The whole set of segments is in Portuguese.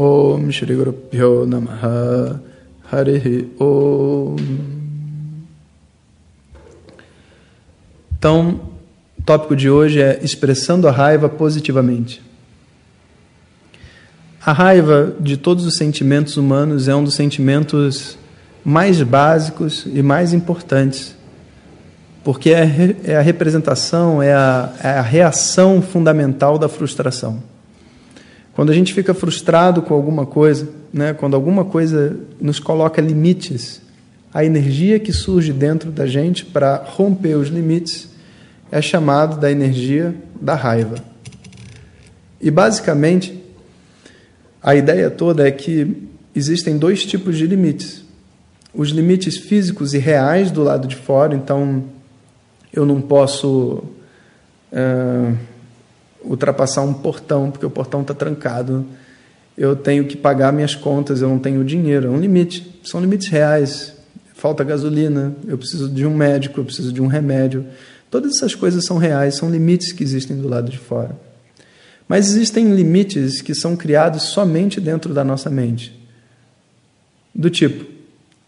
Guru Pyo Namaha Harihi Om Então, o tópico de hoje é expressando a raiva positivamente. A raiva de todos os sentimentos humanos é um dos sentimentos mais básicos e mais importantes, porque é, é a representação, é a, é a reação fundamental da frustração. Quando a gente fica frustrado com alguma coisa, né, quando alguma coisa nos coloca limites, a energia que surge dentro da gente para romper os limites é chamado da energia da raiva. E basicamente, a ideia toda é que existem dois tipos de limites. Os limites físicos e reais do lado de fora, então eu não posso uh, ultrapassar um portão porque o portão está trancado. Eu tenho que pagar minhas contas, eu não tenho dinheiro. É um limite. São limites reais. Falta gasolina, eu preciso de um médico, eu preciso de um remédio. Todas essas coisas são reais, são limites que existem do lado de fora. Mas existem limites que são criados somente dentro da nossa mente. Do tipo,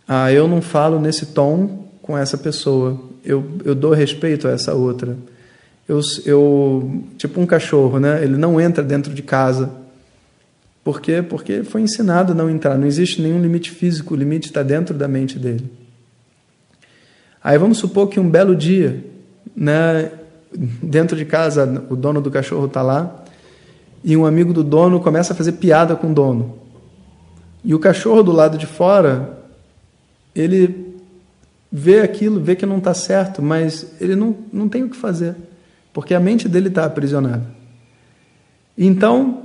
ah, eu não falo nesse tom com essa pessoa, eu, eu dou respeito a essa outra. Eu, eu, tipo um cachorro, né? Ele não entra dentro de casa. Por quê? Porque foi ensinado a não entrar. Não existe nenhum limite físico, o limite está dentro da mente dele. Aí vamos supor que um belo dia né, dentro de casa, o dono do cachorro está lá, e um amigo do dono começa a fazer piada com o dono. E o cachorro do lado de fora, ele vê aquilo, vê que não está certo, mas ele não, não tem o que fazer, porque a mente dele está aprisionada. Então,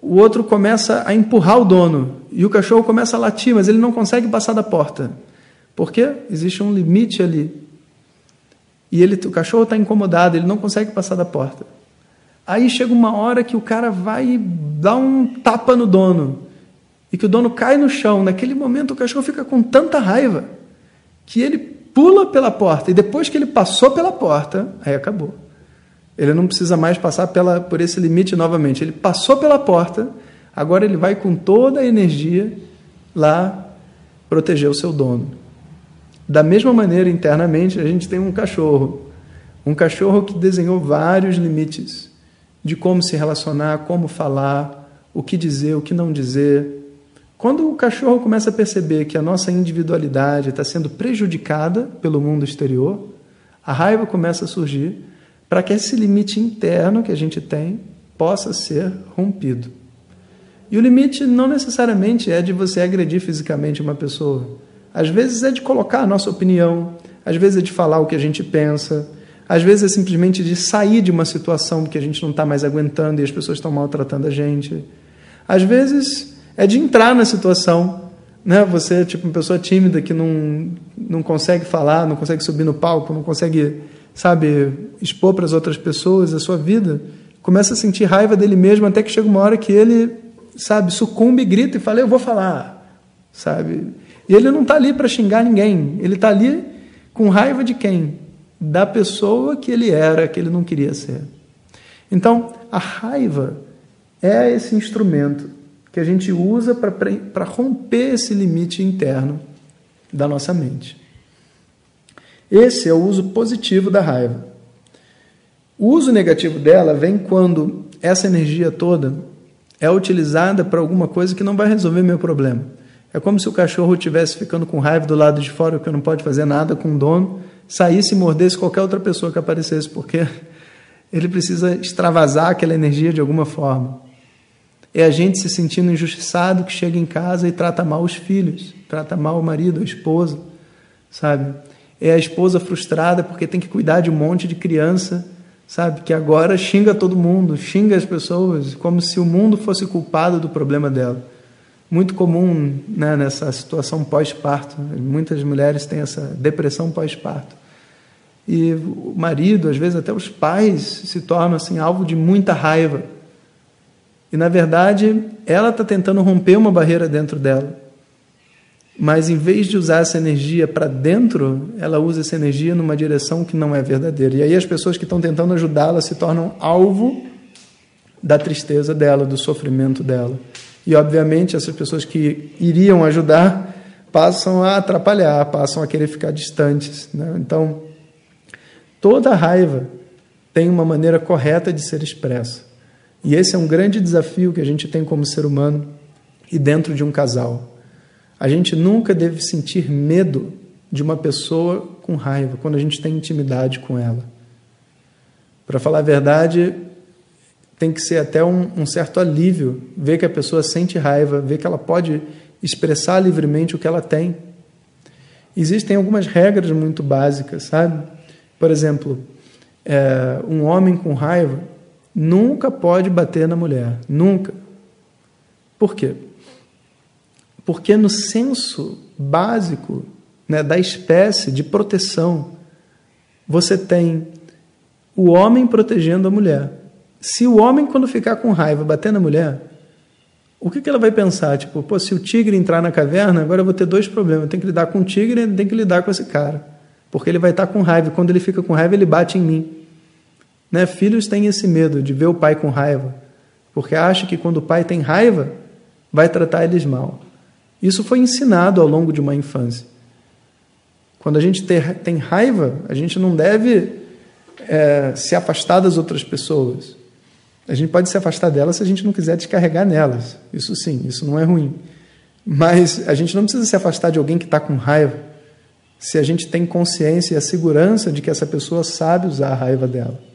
o outro começa a empurrar o dono, e o cachorro começa a latir, mas ele não consegue passar da porta. Porque existe um limite ali e ele, o cachorro está incomodado, ele não consegue passar da porta. Aí chega uma hora que o cara vai dar um tapa no dono e que o dono cai no chão. Naquele momento o cachorro fica com tanta raiva que ele pula pela porta e depois que ele passou pela porta, aí acabou. Ele não precisa mais passar pela, por esse limite novamente. Ele passou pela porta, agora ele vai com toda a energia lá proteger o seu dono. Da mesma maneira, internamente, a gente tem um cachorro. Um cachorro que desenhou vários limites de como se relacionar, como falar, o que dizer, o que não dizer. Quando o cachorro começa a perceber que a nossa individualidade está sendo prejudicada pelo mundo exterior, a raiva começa a surgir para que esse limite interno que a gente tem possa ser rompido. E o limite não necessariamente é de você agredir fisicamente uma pessoa. Às vezes é de colocar a nossa opinião, às vezes é de falar o que a gente pensa, às vezes é simplesmente de sair de uma situação que a gente não está mais aguentando e as pessoas estão maltratando a gente. Às vezes é de entrar na situação, né? Você é tipo uma pessoa tímida que não não consegue falar, não consegue subir no palco, não consegue, sabe, expor para as outras pessoas a sua vida, começa a sentir raiva dele mesmo até que chega uma hora que ele, sabe, sucumbe, grita e fala: "Eu vou falar", sabe? E ele não está ali para xingar ninguém, ele está ali com raiva de quem? Da pessoa que ele era, que ele não queria ser. Então, a raiva é esse instrumento que a gente usa para romper esse limite interno da nossa mente. Esse é o uso positivo da raiva. O uso negativo dela vem quando essa energia toda é utilizada para alguma coisa que não vai resolver meu problema. É como se o cachorro estivesse ficando com raiva do lado de fora, que não pode fazer nada com o dono, saísse e mordesse qualquer outra pessoa que aparecesse, porque ele precisa extravasar aquela energia de alguma forma. É a gente se sentindo injustiçado que chega em casa e trata mal os filhos, trata mal o marido, a esposa, sabe? É a esposa frustrada porque tem que cuidar de um monte de criança, sabe? Que agora xinga todo mundo, xinga as pessoas, como se o mundo fosse culpado do problema dela. muito comum né, nessa situação pós-parto. Muitas mulheres têm essa depressão pós-parto. E o marido, às vezes até os pais, se tornam assim alvo de muita raiva. E na verdade, ela está tentando romper uma barreira dentro dela. Mas em vez de usar essa energia para dentro, ela usa essa energia numa direção que não é verdadeira. E aí as pessoas que estão tentando ajudá-la se tornam alvo da tristeza dela, do sofrimento dela. E obviamente essas pessoas que iriam ajudar passam a atrapalhar, passam a querer ficar distantes. Né? Então, toda raiva tem uma maneira correta de ser expressa. E esse é um grande desafio que a gente tem como ser humano e dentro de um casal. A gente nunca deve sentir medo de uma pessoa com raiva, quando a gente tem intimidade com ela. Para falar a verdade, tem que ser até um, um, certo alívio ver que a pessoa sente raiva, ver que ela pode expressar livremente o que ela tem. Existem algumas regras muito básicas, sabe? Por exemplo, é, um homem com raiva nunca pode bater na mulher, nunca. Por quê? Porque no senso básico né, da espécie de proteção, você tem o homem protegendo a mulher. Se o homem, quando ficar com raiva, bater na mulher, o que, que ela vai pensar? Tipo, pô, se o tigre entrar na caverna, agora eu vou ter dois problemas. Eu tenho que lidar com o tigre e tenho que lidar com esse cara. Porque ele vai estar com raiva. Quando ele fica com raiva, ele bate em mim. Né? Filhos têm esse medo de ver o pai com raiva. Porque acham que quando o pai tem raiva, vai tratar eles mal. Isso foi ensinado ao longo de uma infância. Quando a gente ter, tem raiva, a gente não deve é, se afastar das outras pessoas. A gente pode se afastar delas se a gente não quiser descarregar nelas. Isso sim, isso não é ruim. Mas a gente não precisa se afastar de alguém que está com raiva se a gente tem consciência e a segurança de que essa pessoa sabe usar a raiva dela.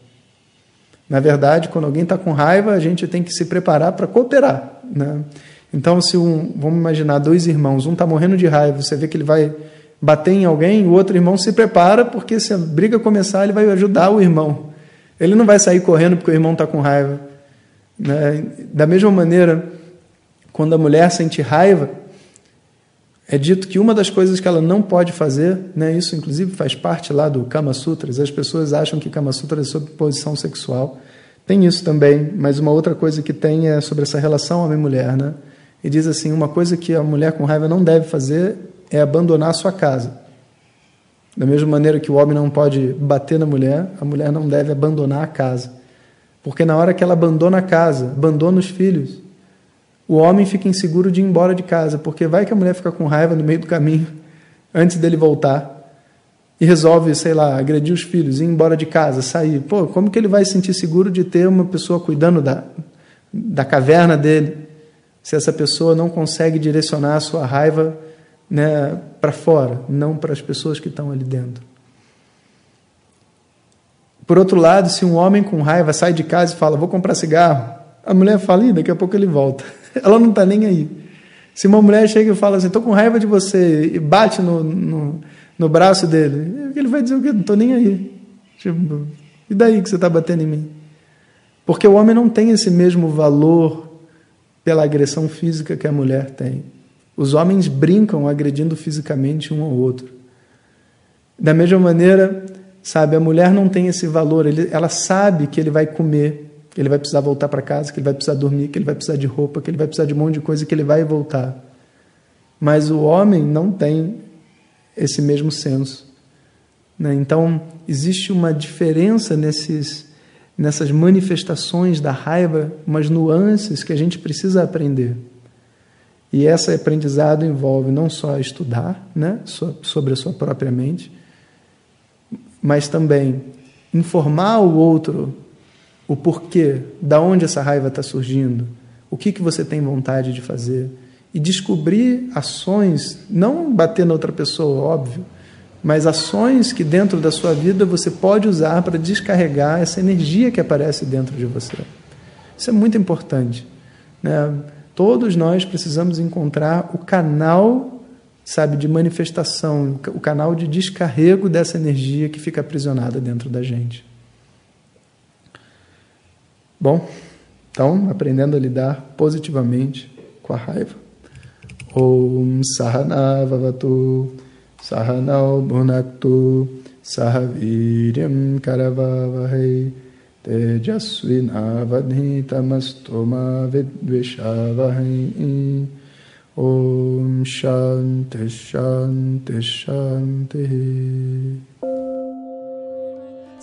Na verdade, quando alguém está com raiva, a gente tem que se preparar para cooperar. Né? Então, se um, vamos imaginar dois irmãos, um está morrendo de raiva, você vê que ele vai bater em alguém, o outro irmão se prepara, porque se a briga começar, ele vai ajudar o irmão. Ele não vai sair correndo porque o irmão está com raiva. Né? Da mesma maneira, quando a mulher sente raiva, é dito que uma das coisas que ela não pode fazer, né, isso inclusive faz parte lá do Kama Sutras, as pessoas acham que Kama Sutra é sobre posição sexual. Tem isso também, mas uma outra coisa que tem é sobre essa relação homem-mulher. Né? e diz assim: uma coisa que a mulher com raiva não deve fazer é abandonar a sua casa. Da mesma maneira que o homem não pode bater na mulher, a mulher não deve abandonar a casa. Porque na hora que ela abandona a casa, abandona os filhos, o homem fica inseguro de ir embora de casa, porque vai que a mulher fica com raiva no meio do caminho, antes dele voltar, e resolve, sei lá, agredir os filhos, ir embora de casa, sair. Pô, como que ele vai se sentir seguro de ter uma pessoa cuidando da, da caverna dele? se essa pessoa não consegue direcionar a sua raiva né, para fora, não para as pessoas que estão ali dentro. Por outro lado, se um homem com raiva sai de casa e fala, vou comprar cigarro, a mulher fala, Ih, daqui a pouco ele volta. Ela não está nem aí. Se uma mulher chega e fala assim, estou com raiva de você, e bate no, no, no braço dele, ele vai dizer o quê? Não estou nem aí. Tipo, e daí que você está batendo em mim? Porque o homem não tem esse mesmo valor pela agressão física que a mulher tem. Os homens brincam agredindo fisicamente um ao outro. Da mesma maneira, sabe, a mulher não tem esse valor, ele, ela sabe que ele vai comer, que ele vai precisar voltar para casa, que ele vai precisar dormir, que ele vai precisar de roupa, que ele vai precisar de um monte de coisa, que ele vai voltar. Mas o homem não tem esse mesmo senso. Né? Então, existe uma diferença nesses nessas manifestações da raiva, umas nuances que a gente precisa aprender. E esse aprendizado envolve não só estudar né, sobre a sua própria mente, mas também informar o outro o porquê, da onde essa raiva está surgindo, o que, que você tem vontade de fazer, e descobrir ações, não bater na outra pessoa, óbvio, mas ações que dentro da sua vida você pode usar para descarregar essa energia que aparece dentro de você. Isso é muito importante. Né? Todos nós precisamos encontrar o canal, sabe, de manifestação, o canal de descarrego dessa energia que fica aprisionada dentro da gente. Bom, então, aprendendo a lidar positivamente com a raiva. Om Sahana Vavatu Sahanau Bhunaktu Sahaviryam Karavavahai Tejasvinavadhitamastu ma vidvishavahai Om Shanti Shanti Shanti